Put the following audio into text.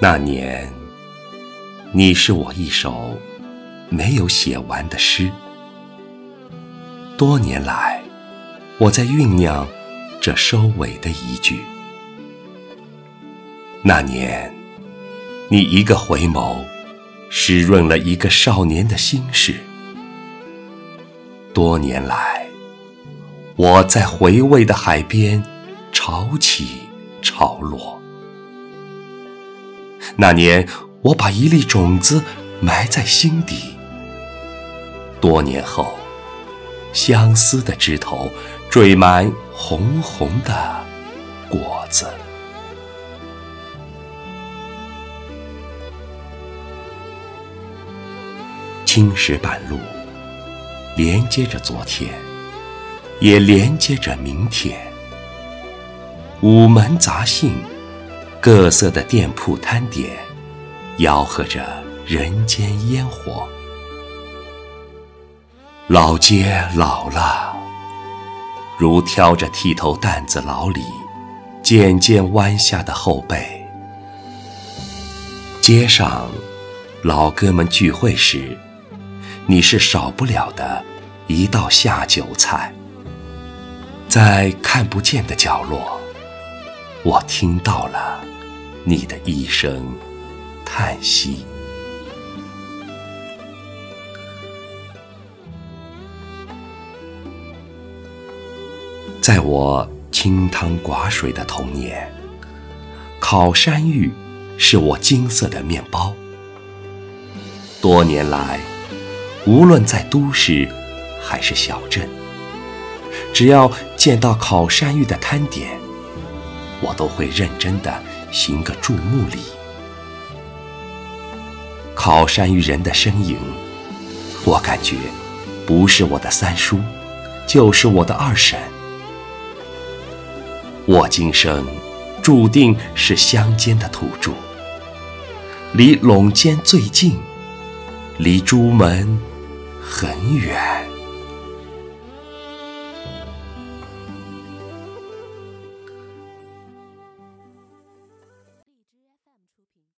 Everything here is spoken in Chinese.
那年，你是我一首没有写完的诗。多年来，我在酝酿这收尾的一句。那年，你一个回眸，湿润了一个少年的心事。多年来，我在回味的海边潮起潮落。那年，我把一粒种子埋在心底。多年后，相思的枝头缀满红红的果子。青石板路连接着昨天，也连接着明天。午门杂兴。各色的店铺摊点，吆喝着人间烟火。老街老了，如挑着剃头担子老李，渐渐弯下的后背。街上，老哥们聚会时，你是少不了的一道下酒菜。在看不见的角落，我听到了。你的一声叹息，在我清汤寡水的童年，烤山芋是我金色的面包。多年来，无论在都市还是小镇，只要见到烤山芋的摊点，我都会认真的。行个注目礼，靠山于人的身影，我感觉不是我的三叔，就是我的二婶。我今生注定是乡间的土著，离陇间最近，离朱门很远。